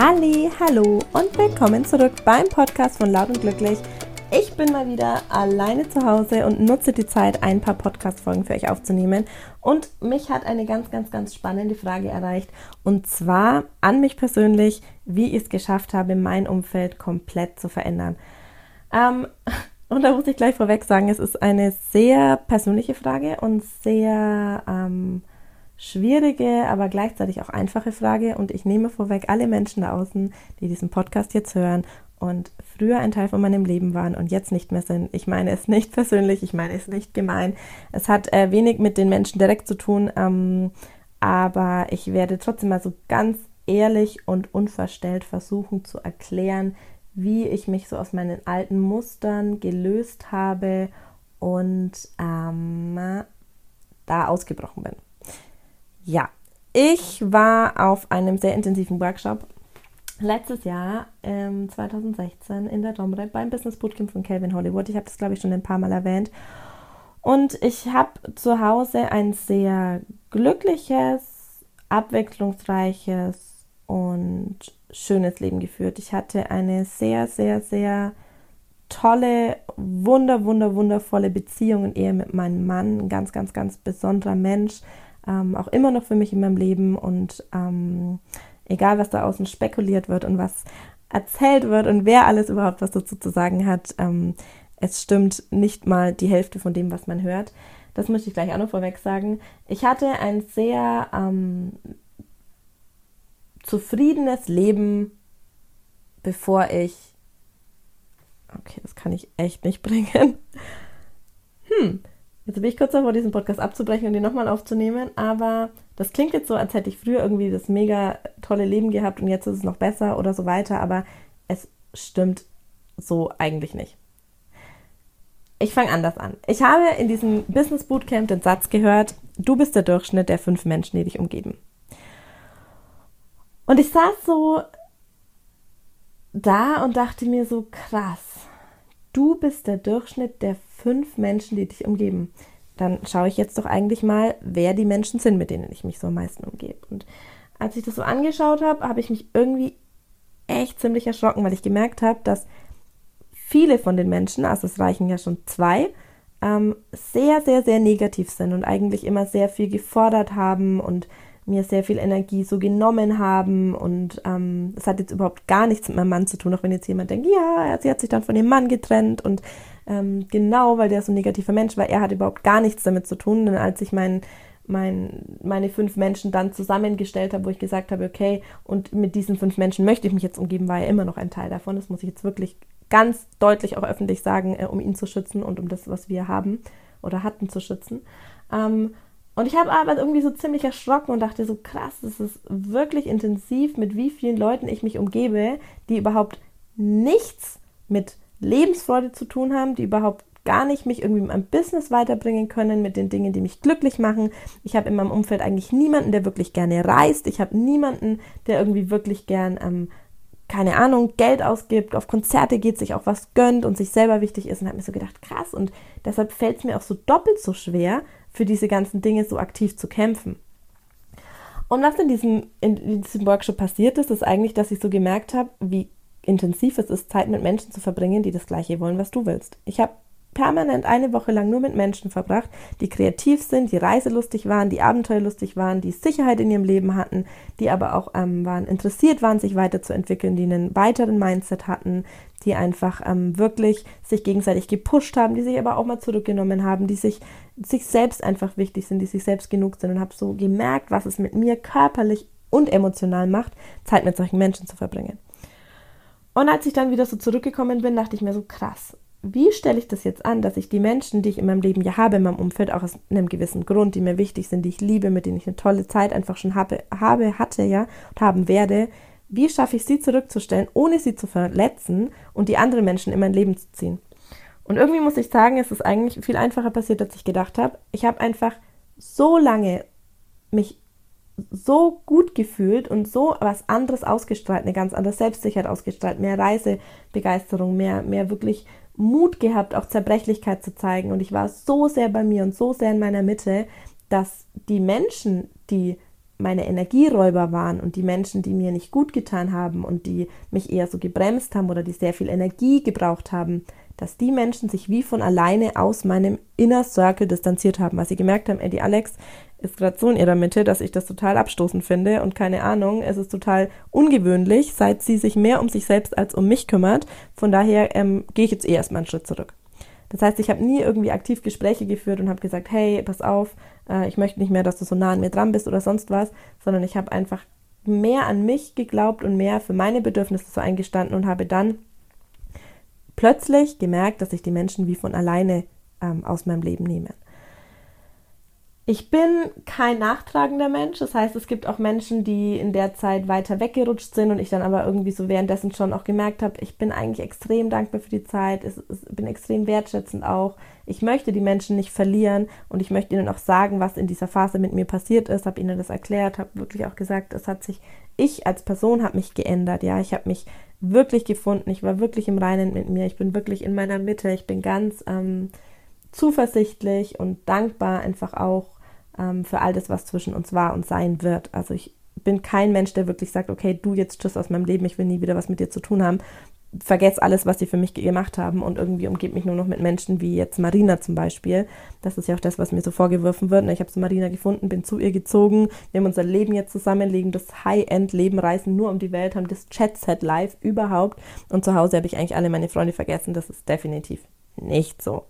Halli, hallo und willkommen zurück beim Podcast von Laut und Glücklich. Ich bin mal wieder alleine zu Hause und nutze die Zeit, ein paar Podcast-Folgen für euch aufzunehmen. Und mich hat eine ganz, ganz, ganz spannende Frage erreicht. Und zwar an mich persönlich, wie ich es geschafft habe, mein Umfeld komplett zu verändern. Ähm, und da muss ich gleich vorweg sagen, es ist eine sehr persönliche Frage und sehr ähm, schwierige, aber gleichzeitig auch einfache Frage. Und ich nehme vorweg alle Menschen da außen, die diesen Podcast jetzt hören und früher ein Teil von meinem Leben waren und jetzt nicht mehr sind. Ich meine es nicht persönlich, ich meine es nicht gemein. Es hat äh, wenig mit den Menschen direkt zu tun, ähm, aber ich werde trotzdem mal so ganz ehrlich und unverstellt versuchen zu erklären, wie ich mich so aus meinen alten Mustern gelöst habe und ähm, da ausgebrochen bin. Ja, ich war auf einem sehr intensiven Workshop letztes Jahr, ähm, 2016, in der Domre beim Business Bootcamp von Calvin Hollywood. Ich habe das, glaube ich, schon ein paar Mal erwähnt. Und ich habe zu Hause ein sehr glückliches, abwechslungsreiches und schönes Leben geführt. Ich hatte eine sehr, sehr, sehr tolle, wunder, wunder, wundervolle Beziehung und Ehe mit meinem Mann. Ein ganz, ganz, ganz besonderer Mensch ähm, auch immer noch für mich in meinem Leben und ähm, egal, was da außen spekuliert wird und was erzählt wird und wer alles überhaupt was dazu zu sagen hat, ähm, es stimmt nicht mal die Hälfte von dem, was man hört. Das möchte ich gleich auch noch vorweg sagen. Ich hatte ein sehr ähm, zufriedenes Leben, bevor ich. Okay, das kann ich echt nicht bringen. Hm, Jetzt bin ich kurz davor, diesen Podcast abzubrechen und den nochmal aufzunehmen, aber das klingt jetzt so, als hätte ich früher irgendwie das mega tolle Leben gehabt und jetzt ist es noch besser oder so weiter, aber es stimmt so eigentlich nicht. Ich fange anders an. Ich habe in diesem Business Bootcamp den Satz gehört, du bist der Durchschnitt der fünf Menschen, die dich umgeben. Und ich saß so da und dachte mir so krass, du bist der Durchschnitt der fünf Menschen, die dich umgeben. Dann schaue ich jetzt doch eigentlich mal, wer die Menschen sind, mit denen ich mich so am meisten umgebe. Und als ich das so angeschaut habe, habe ich mich irgendwie echt ziemlich erschrocken, weil ich gemerkt habe, dass viele von den Menschen, also es reichen ja schon zwei, ähm, sehr, sehr, sehr negativ sind und eigentlich immer sehr viel gefordert haben und mir sehr viel Energie so genommen haben und ähm, das hat jetzt überhaupt gar nichts mit meinem Mann zu tun, auch wenn jetzt jemand denkt, ja, sie hat sich dann von dem Mann getrennt und ähm, genau, weil der so ein negativer Mensch war, er hat überhaupt gar nichts damit zu tun, denn als ich mein, mein, meine fünf Menschen dann zusammengestellt habe, wo ich gesagt habe, okay, und mit diesen fünf Menschen möchte ich mich jetzt umgeben, war er immer noch ein Teil davon, das muss ich jetzt wirklich ganz deutlich auch öffentlich sagen, äh, um ihn zu schützen und um das, was wir haben oder hatten, zu schützen. Ähm, und ich habe aber irgendwie so ziemlich erschrocken und dachte so, krass, das ist wirklich intensiv, mit wie vielen Leuten ich mich umgebe, die überhaupt nichts mit Lebensfreude zu tun haben, die überhaupt gar nicht mich irgendwie mit meinem Business weiterbringen können, mit den Dingen, die mich glücklich machen. Ich habe in meinem Umfeld eigentlich niemanden, der wirklich gerne reist. Ich habe niemanden, der irgendwie wirklich gern, ähm, keine Ahnung, Geld ausgibt, auf Konzerte geht, sich auch was gönnt und sich selber wichtig ist. Und habe mir so gedacht, krass. Und deshalb fällt es mir auch so doppelt so schwer, für diese ganzen Dinge so aktiv zu kämpfen. Und was in diesem, in diesem Workshop passiert ist, ist eigentlich, dass ich so gemerkt habe, wie intensiv es ist, Zeit mit Menschen zu verbringen, die das Gleiche wollen, was du willst. Ich habe permanent eine Woche lang nur mit Menschen verbracht, die kreativ sind, die reiselustig waren, die abenteuerlustig waren, die Sicherheit in ihrem Leben hatten, die aber auch ähm, waren interessiert waren, sich weiterzuentwickeln, die einen weiteren Mindset hatten, die einfach ähm, wirklich sich gegenseitig gepusht haben, die sich aber auch mal zurückgenommen haben, die sich, sich selbst einfach wichtig sind, die sich selbst genug sind und habe so gemerkt, was es mit mir körperlich und emotional macht, Zeit mit solchen Menschen zu verbringen. Und als ich dann wieder so zurückgekommen bin, dachte ich mir so krass, wie stelle ich das jetzt an, dass ich die Menschen, die ich in meinem Leben ja habe, in meinem Umfeld, auch aus einem gewissen Grund, die mir wichtig sind, die ich liebe, mit denen ich eine tolle Zeit einfach schon habe, habe hatte, ja, und haben werde, wie schaffe ich sie zurückzustellen, ohne sie zu verletzen und die anderen Menschen in mein Leben zu ziehen? Und irgendwie muss ich sagen, es ist eigentlich viel einfacher passiert, als ich gedacht habe. Ich habe einfach so lange mich so gut gefühlt und so was anderes ausgestrahlt, eine ganz andere Selbstsicherheit ausgestrahlt, mehr Reisebegeisterung, mehr, mehr wirklich Mut gehabt, auch Zerbrechlichkeit zu zeigen. Und ich war so sehr bei mir und so sehr in meiner Mitte, dass die Menschen, die meine Energieräuber waren und die Menschen, die mir nicht gut getan haben und die mich eher so gebremst haben oder die sehr viel Energie gebraucht haben, dass die Menschen sich wie von alleine aus meinem Inner Circle distanziert haben, weil sie gemerkt haben, ey, die Alex ist gerade so in ihrer Mitte, dass ich das total abstoßend finde und keine Ahnung, es ist total ungewöhnlich, seit sie sich mehr um sich selbst als um mich kümmert. Von daher ähm, gehe ich jetzt eh erstmal einen Schritt zurück. Das heißt, ich habe nie irgendwie aktiv Gespräche geführt und habe gesagt, hey, pass auf, äh, ich möchte nicht mehr, dass du so nah an mir dran bist oder sonst was, sondern ich habe einfach mehr an mich geglaubt und mehr für meine Bedürfnisse so eingestanden und habe dann plötzlich gemerkt, dass sich die Menschen wie von alleine ähm, aus meinem Leben nehmen. Ich bin kein nachtragender Mensch, das heißt, es gibt auch Menschen, die in der Zeit weiter weggerutscht sind und ich dann aber irgendwie so währenddessen schon auch gemerkt habe, ich bin eigentlich extrem dankbar für die Zeit, ich, ich bin extrem wertschätzend auch. Ich möchte die Menschen nicht verlieren und ich möchte ihnen auch sagen, was in dieser Phase mit mir passiert ist, habe ihnen das erklärt, habe wirklich auch gesagt, es hat sich, ich als Person habe mich geändert, ja, ich habe mich wirklich gefunden, ich war wirklich im Reinen mit mir, ich bin wirklich in meiner Mitte, ich bin ganz ähm, zuversichtlich und dankbar einfach auch ähm, für all das, was zwischen uns war und sein wird. Also ich bin kein Mensch, der wirklich sagt, okay, du jetzt tschüss aus meinem Leben, ich will nie wieder was mit dir zu tun haben. Vergesst alles, was sie für mich gemacht haben und irgendwie umgebt mich nur noch mit Menschen wie jetzt Marina zum Beispiel. Das ist ja auch das, was mir so vorgeworfen wird. Ich habe so Marina gefunden, bin zu ihr gezogen. Wir haben unser Leben jetzt zusammenlegen, das High-End-Leben, reisen nur um die Welt, haben das Chat-Set live überhaupt. Und zu Hause habe ich eigentlich alle meine Freunde vergessen. Das ist definitiv nicht so.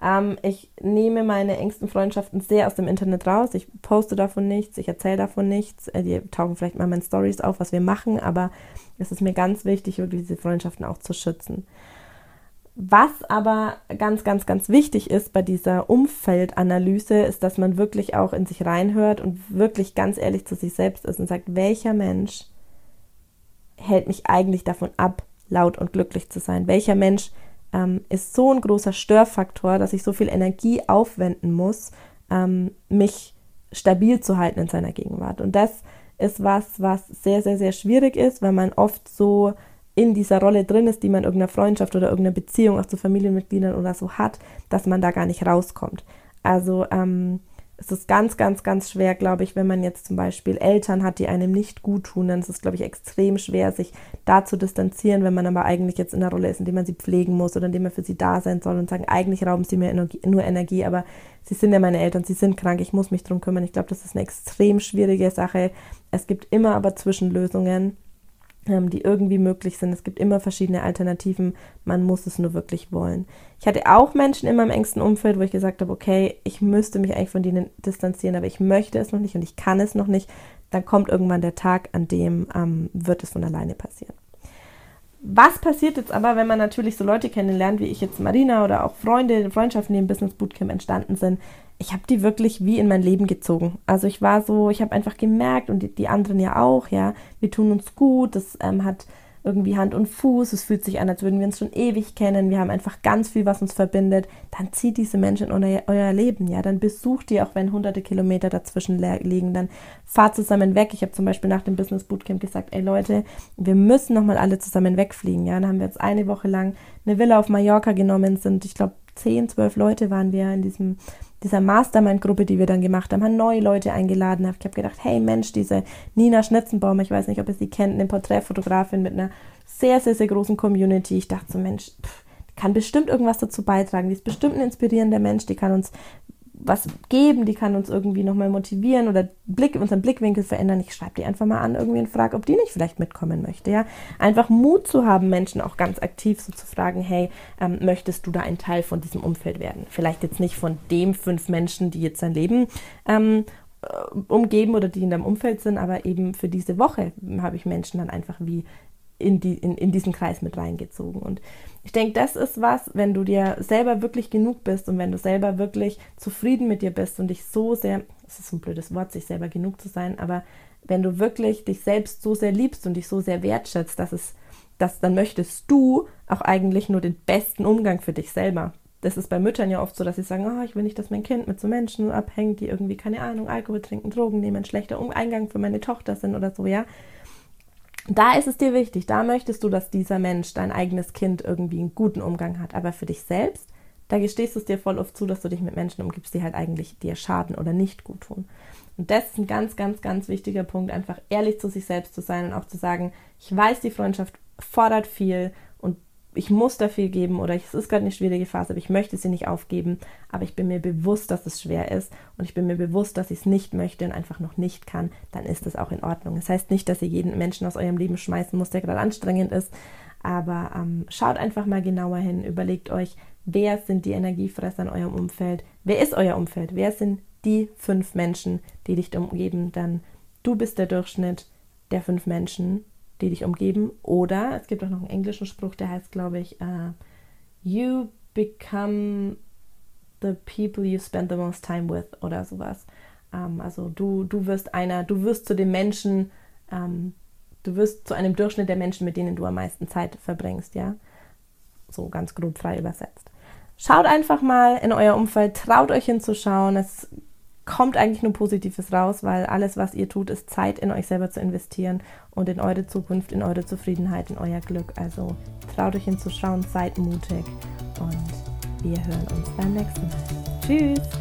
Ähm, ich nehme meine engsten Freundschaften sehr aus dem Internet raus. Ich poste davon nichts, ich erzähle davon nichts. Äh, die tauchen vielleicht mal in meinen Stories auf, was wir machen, aber es ist mir ganz wichtig, wirklich diese Freundschaften auch zu schützen. Was aber ganz, ganz, ganz wichtig ist bei dieser Umfeldanalyse, ist, dass man wirklich auch in sich reinhört und wirklich ganz ehrlich zu sich selbst ist und sagt, welcher Mensch hält mich eigentlich davon ab, laut und glücklich zu sein? Welcher Mensch ähm, ist so ein großer Störfaktor, dass ich so viel Energie aufwenden muss, ähm, mich stabil zu halten in seiner Gegenwart. Und das ist was, was sehr, sehr, sehr schwierig ist, weil man oft so in dieser Rolle drin ist, die man irgendeiner Freundschaft oder irgendeiner Beziehung auch zu Familienmitgliedern oder so hat, dass man da gar nicht rauskommt. Also ähm, es ist ganz, ganz, ganz schwer, glaube ich, wenn man jetzt zum Beispiel Eltern hat, die einem nicht gut tun, dann ist es, glaube ich, extrem schwer, sich da zu distanzieren, wenn man aber eigentlich jetzt in der Rolle ist, in der man sie pflegen muss oder in der man für sie da sein soll und sagen, eigentlich rauben sie mir Energie, nur Energie, aber sie sind ja meine Eltern, sie sind krank, ich muss mich drum kümmern. Ich glaube, das ist eine extrem schwierige Sache. Es gibt immer aber Zwischenlösungen die irgendwie möglich sind. Es gibt immer verschiedene Alternativen. Man muss es nur wirklich wollen. Ich hatte auch Menschen in meinem engsten Umfeld, wo ich gesagt habe, okay, ich müsste mich eigentlich von denen distanzieren, aber ich möchte es noch nicht und ich kann es noch nicht. Dann kommt irgendwann der Tag, an dem ähm, wird es von alleine passieren. Was passiert jetzt aber, wenn man natürlich so Leute kennenlernt, wie ich jetzt Marina oder auch Freunde, Freundschaften, die im Business Bootcamp entstanden sind, ich habe die wirklich wie in mein Leben gezogen. Also ich war so, ich habe einfach gemerkt und die, die, anderen ja auch, ja, wir tun uns gut, das ähm, hat irgendwie Hand und Fuß, es fühlt sich an, als würden wir uns schon ewig kennen, wir haben einfach ganz viel, was uns verbindet, dann zieht diese Menschen in euer, euer Leben, ja, dann besucht ihr, auch wenn hunderte Kilometer dazwischen liegen, dann fahrt zusammen weg. Ich habe zum Beispiel nach dem Business Bootcamp gesagt, ey Leute, wir müssen nochmal alle zusammen wegfliegen, ja, dann haben wir jetzt eine Woche lang eine Villa auf Mallorca genommen, sind, ich glaube, zehn, zwölf Leute waren wir in diesem dieser Mastermind-Gruppe, die wir dann gemacht haben, haben neue Leute eingeladen. Ich habe gedacht, hey Mensch, diese Nina Schnitzenbaum, ich weiß nicht, ob ihr sie kennt, eine Porträtfotografin mit einer sehr, sehr, sehr großen Community. Ich dachte so, Mensch, pff, kann bestimmt irgendwas dazu beitragen. Die ist bestimmt ein inspirierender Mensch, die kann uns was geben, die kann uns irgendwie nochmal motivieren oder Blick, unseren Blickwinkel verändern. Ich schreibe die einfach mal an irgendwie und frage, ob die nicht vielleicht mitkommen möchte. Ja, einfach Mut zu haben, Menschen auch ganz aktiv so zu fragen, hey, ähm, möchtest du da ein Teil von diesem Umfeld werden? Vielleicht jetzt nicht von dem fünf Menschen, die jetzt sein Leben ähm, äh, umgeben oder die in deinem Umfeld sind, aber eben für diese Woche habe ich Menschen dann einfach wie in, die, in, in diesen Kreis mit reingezogen. Und ich denke, das ist was, wenn du dir selber wirklich genug bist und wenn du selber wirklich zufrieden mit dir bist und dich so sehr, das ist ein blödes Wort, sich selber genug zu sein, aber wenn du wirklich dich selbst so sehr liebst und dich so sehr wertschätzt, dass es, dass dann möchtest du auch eigentlich nur den besten Umgang für dich selber. Das ist bei Müttern ja oft so, dass sie sagen, oh, ich will nicht, dass mein Kind mit so Menschen abhängt, die irgendwie, keine Ahnung, Alkohol trinken, Drogen nehmen, schlechter Eingang für meine Tochter sind oder so, ja. Da ist es dir wichtig, da möchtest du, dass dieser Mensch, dein eigenes Kind, irgendwie einen guten Umgang hat. Aber für dich selbst da gestehst du es dir voll oft zu, dass du dich mit Menschen umgibst, die halt eigentlich dir schaden oder nicht gut tun. Und das ist ein ganz, ganz, ganz wichtiger Punkt, einfach ehrlich zu sich selbst zu sein und auch zu sagen, ich weiß, die Freundschaft fordert viel ich muss da viel geben oder es ist gerade eine schwierige Phase, aber ich möchte sie nicht aufgeben, aber ich bin mir bewusst, dass es schwer ist und ich bin mir bewusst, dass ich es nicht möchte und einfach noch nicht kann, dann ist das auch in Ordnung. Das heißt nicht, dass ihr jeden Menschen aus eurem Leben schmeißen müsst, der gerade anstrengend ist, aber ähm, schaut einfach mal genauer hin, überlegt euch, wer sind die Energiefresser in eurem Umfeld, wer ist euer Umfeld, wer sind die fünf Menschen, die dich umgeben, dann du bist der Durchschnitt der fünf Menschen, die dich umgeben. Oder es gibt auch noch einen englischen Spruch, der heißt, glaube ich, uh, You become the people you spend the most time with oder sowas. Um, ähm, also du, du wirst einer, du wirst zu den Menschen, um, ähm, du wirst zu einem Durchschnitt der Menschen, mit denen du am meisten Zeit verbringst, ja. So ganz grob frei übersetzt. Schaut einfach mal in euer Umfeld, traut euch hinzuschauen. Es kommt eigentlich nur Positives raus, weil alles, was ihr tut, ist Zeit in euch selber zu investieren und in eure Zukunft, in eure Zufriedenheit, in euer Glück. Also traut euch hinzuschauen, seid mutig und wir hören uns beim nächsten Mal. Tschüss!